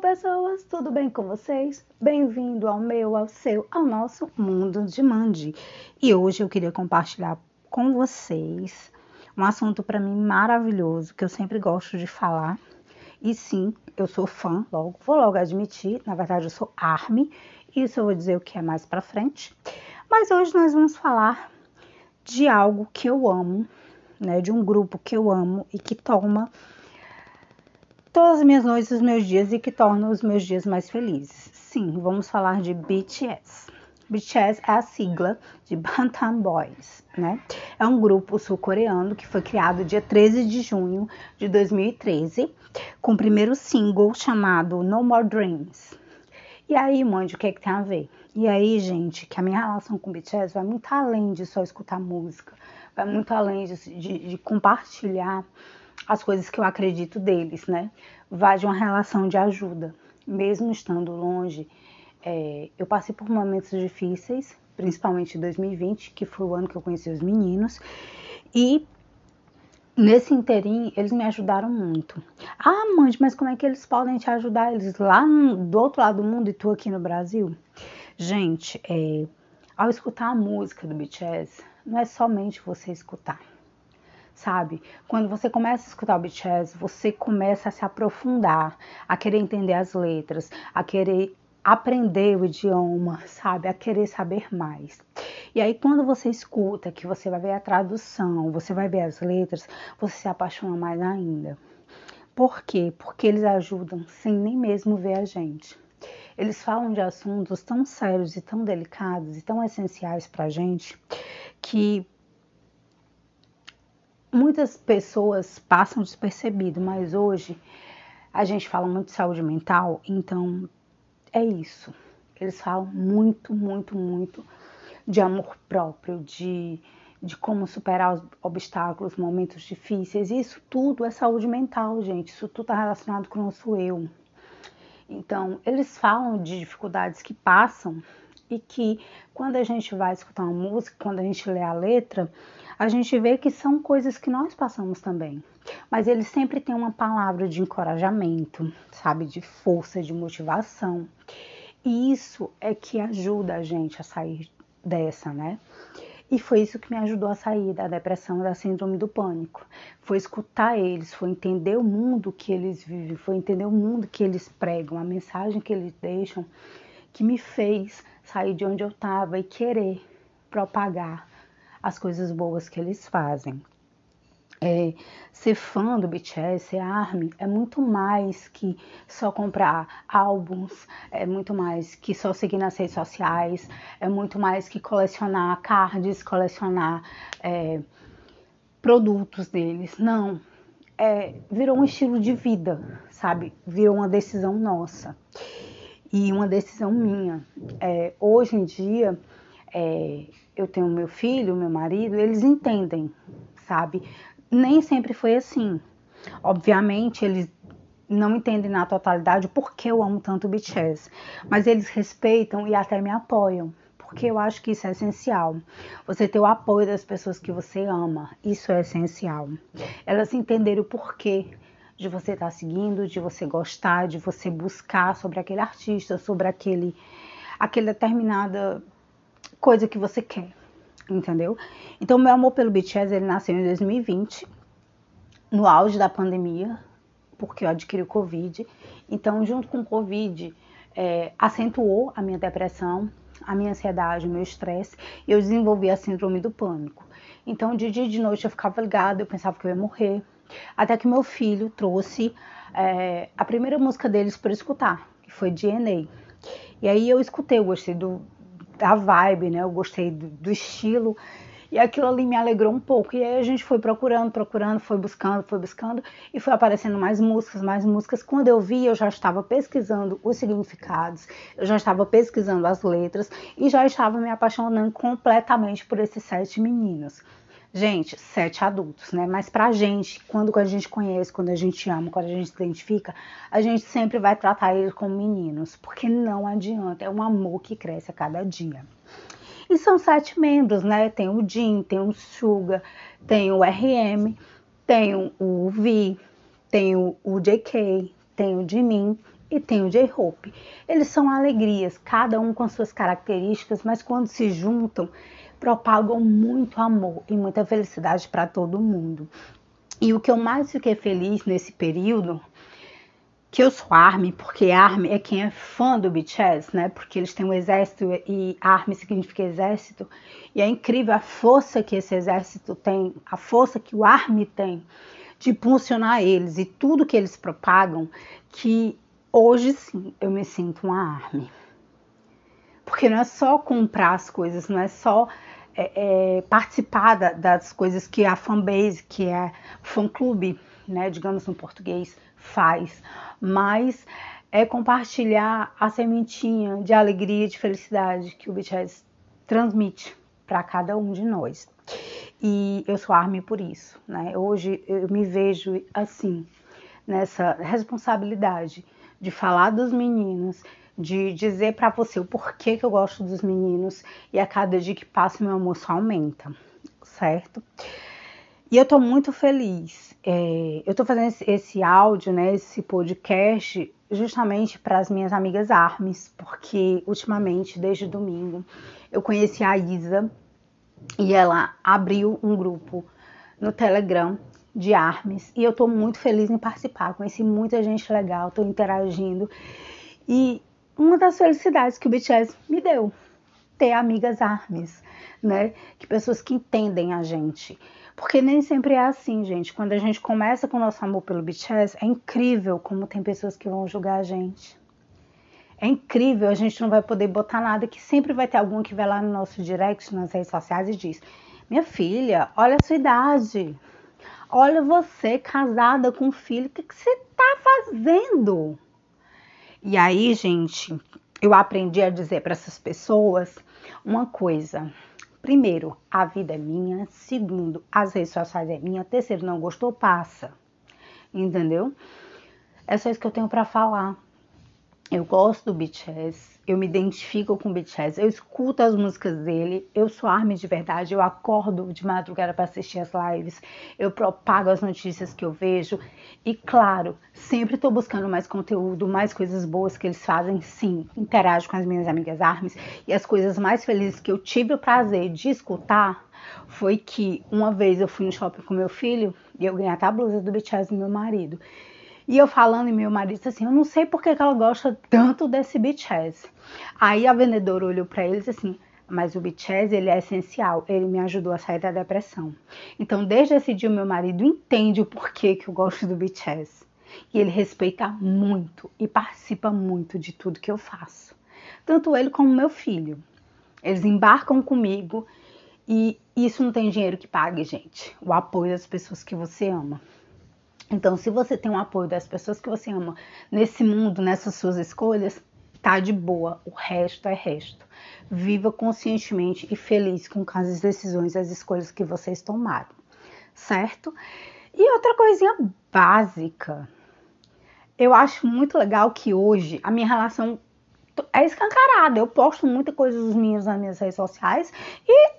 pessoas, tudo bem com vocês? Bem-vindo ao meu, ao seu, ao nosso mundo de Mandi. E hoje eu queria compartilhar com vocês um assunto para mim maravilhoso que eu sempre gosto de falar. E sim, eu sou fã, logo, vou logo admitir, na verdade eu sou ARMY, isso eu vou dizer o que é mais para frente. Mas hoje nós vamos falar de algo que eu amo, né, de um grupo que eu amo e que toma todas as minhas noites, os meus dias e que torna os meus dias mais felizes. Sim, vamos falar de BTS. BTS é a sigla de Bantam Boys, né? É um grupo sul-coreano que foi criado dia 13 de junho de 2013, com o primeiro single chamado No More Dreams. E aí, mãe, o que é que tem a ver? E aí, gente, que a minha relação com BTS vai muito além de só escutar música, vai muito além de, de, de compartilhar as coisas que eu acredito deles, né? Vai de uma relação de ajuda. Mesmo estando longe, é, eu passei por momentos difíceis, principalmente em 2020, que foi o ano que eu conheci os meninos, e nesse interim eles me ajudaram muito. Ah, mãe, mas como é que eles podem te ajudar? Eles lá no, do outro lado do mundo e tu aqui no Brasil? Gente, é, ao escutar a música do BTS, não é somente você escutar sabe? Quando você começa a escutar o BTS, você começa a se aprofundar, a querer entender as letras, a querer aprender o idioma, sabe? A querer saber mais. E aí, quando você escuta, que você vai ver a tradução, você vai ver as letras, você se apaixona mais ainda. Por quê? Porque eles ajudam sem nem mesmo ver a gente. Eles falam de assuntos tão sérios e tão delicados e tão essenciais pra gente que muitas pessoas passam despercebido, mas hoje a gente fala muito de saúde mental, então é isso. Eles falam muito, muito, muito de amor próprio, de, de como superar os obstáculos, momentos difíceis. Isso tudo é saúde mental, gente. Isso tudo está relacionado com o nosso eu. Então, eles falam de dificuldades que passam e que quando a gente vai escutar uma música, quando a gente lê a letra, a gente vê que são coisas que nós passamos também. Mas ele sempre tem uma palavra de encorajamento, sabe, de força, de motivação. E isso é que ajuda a gente a sair dessa, né? E foi isso que me ajudou a sair da depressão e da síndrome do pânico. Foi escutar eles, foi entender o mundo que eles vivem, foi entender o mundo que eles pregam, a mensagem que eles deixam, que me fez sair de onde eu estava e querer propagar as coisas boas que eles fazem. É, ser fã do BTS, ser ARMY, é muito mais que só comprar álbuns, é muito mais que só seguir nas redes sociais, é muito mais que colecionar cards, colecionar é, produtos deles. Não, é, virou um estilo de vida, sabe? Virou uma decisão nossa e uma decisão minha. É, hoje em dia, é, eu tenho meu filho, meu marido, eles entendem, sabe? Nem sempre foi assim. Obviamente, eles não entendem na totalidade por que eu amo tanto o BTS, mas eles respeitam e até me apoiam, porque eu acho que isso é essencial. Você ter o apoio das pessoas que você ama, isso é essencial. Elas entenderem o porquê de você estar tá seguindo, de você gostar, de você buscar sobre aquele artista, sobre aquele, aquele determinada coisa que você quer, entendeu? Então, meu amor pelo BTS, ele nasceu em 2020, no auge da pandemia, porque eu adquiri o Covid. Então, junto com o Covid, é, acentuou a minha depressão, a minha ansiedade, o meu estresse, e eu desenvolvi a síndrome do pânico. Então, de dia e de noite eu ficava ligada, eu pensava que eu ia morrer. Até que meu filho trouxe é, a primeira música deles para escutar, que foi DNA. E aí eu escutei, eu gostei do, da vibe, né? Eu gostei do, do estilo. E aquilo ali me alegrou um pouco. E aí a gente foi procurando, procurando, foi buscando, foi buscando, e foi aparecendo mais músicas, mais músicas. Quando eu vi, eu já estava pesquisando os significados, eu já estava pesquisando as letras e já estava me apaixonando completamente por esses sete meninos. Gente, sete adultos, né? Mas pra gente, quando a gente conhece, quando a gente ama, quando a gente se identifica, a gente sempre vai tratar eles como meninos, porque não adianta, é um amor que cresce a cada dia. E são sete membros, né? Tem o Jin, tem o Suga, tem o RM, tem o V, tem o, o JK, tem o Jimin e tem o J-Hope. Eles são alegrias, cada um com suas características, mas quando se juntam, propagam muito amor e muita felicidade para todo mundo. E o que eu mais fiquei feliz nesse período que eu sou ARMY, porque ARMY é quem é fã do BTS, né? Porque eles têm um exército e ARMY significa exército. E é incrível a força que esse exército tem, a força que o ARMY tem de impulsionar eles e tudo que eles propagam, que hoje sim eu me sinto uma ARMY. Porque não é só comprar as coisas, não é só é, é, participar da, das coisas que a fanbase, que é fã-clube, né, digamos no português, faz, mas é compartilhar a sementinha de alegria, de felicidade que o BTS transmite para cada um de nós. E eu sou arme por isso, né? Hoje eu me vejo assim, nessa responsabilidade de falar dos meninos, de dizer para você o porquê que eu gosto dos meninos e a cada dia que passa meu amor só aumenta, certo? E eu estou muito feliz. É, eu estou fazendo esse, esse, áudio, né, esse podcast, justamente para as minhas amigas Armes, porque ultimamente, desde domingo, eu conheci a Isa e ela abriu um grupo no Telegram de Armes e eu estou muito feliz em participar. Conheci muita gente legal, estou interagindo e uma das felicidades que o BTS me deu ter amigas Armes, né? Que pessoas que entendem a gente. Porque nem sempre é assim, gente. Quando a gente começa com o nosso amor pelo BTS, é incrível como tem pessoas que vão julgar a gente. É incrível, a gente não vai poder botar nada, que sempre vai ter algum que vai lá no nosso direct, nas redes sociais e diz: Minha filha, olha a sua idade. Olha você casada com um filho, o que, que você tá fazendo? E aí, gente, eu aprendi a dizer para essas pessoas uma coisa. Primeiro, a vida é minha. Segundo, as redes sociais é minha. Terceiro, não gostou, passa. Entendeu? É só isso que eu tenho para falar. Eu gosto do BTS, eu me identifico com o BTS, eu escuto as músicas dele, eu sou arme de verdade, eu acordo de madrugada para assistir as lives, eu propago as notícias que eu vejo e, claro, sempre estou buscando mais conteúdo, mais coisas boas que eles fazem, sim, interajo com as minhas amigas armes e as coisas mais felizes que eu tive o prazer de escutar foi que uma vez eu fui no shopping com meu filho e eu ganhei até a blusa do BTS do meu marido. E eu falando e meu marido assim, eu não sei por que ela gosta tanto desse BTS. Aí a vendedora olhou para ele e disse assim, mas o BTS ele é essencial, ele me ajudou a sair da depressão. Então desde esse dia o meu marido entende o porquê que eu gosto do BTS. E ele respeita muito e participa muito de tudo que eu faço. Tanto ele como meu filho. Eles embarcam comigo e isso não tem dinheiro que pague, gente. O apoio das pessoas que você ama. Então, se você tem o apoio das pessoas que você ama nesse mundo, nessas suas escolhas, tá de boa. O resto é resto. Viva conscientemente e feliz com as decisões, as escolhas que vocês tomaram, certo? E outra coisinha básica. Eu acho muito legal que hoje a minha relação é escancarada. Eu posto muita coisa dos meus nas minhas redes sociais e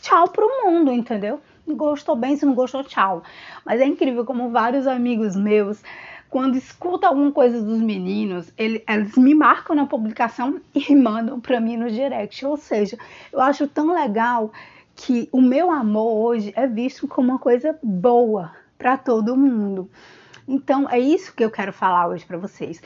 tchau pro mundo, entendeu? Gostou bem, se não gostou, tchau. Mas é incrível como vários amigos meus, quando escutam alguma coisa dos meninos, ele, eles me marcam na publicação e mandam para mim no direct. Ou seja, eu acho tão legal que o meu amor hoje é visto como uma coisa boa para todo mundo. Então é isso que eu quero falar hoje para vocês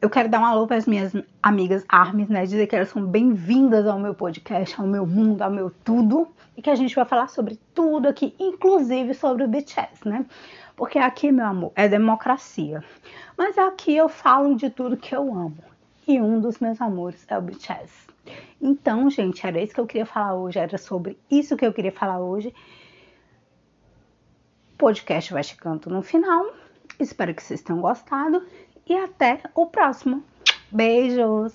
eu quero dar um alô para as minhas amigas Armes, né? Dizer que elas são bem-vindas ao meu podcast, ao meu mundo, ao meu tudo. E que a gente vai falar sobre tudo aqui, inclusive sobre o BTS, né? Porque aqui, meu amor, é democracia. Mas aqui eu falo de tudo que eu amo. E um dos meus amores é o BTS. Então, gente, era isso que eu queria falar hoje. Era sobre isso que eu queria falar hoje. O podcast vai chegando no final. Espero que vocês tenham gostado e até o próximo. Beijos!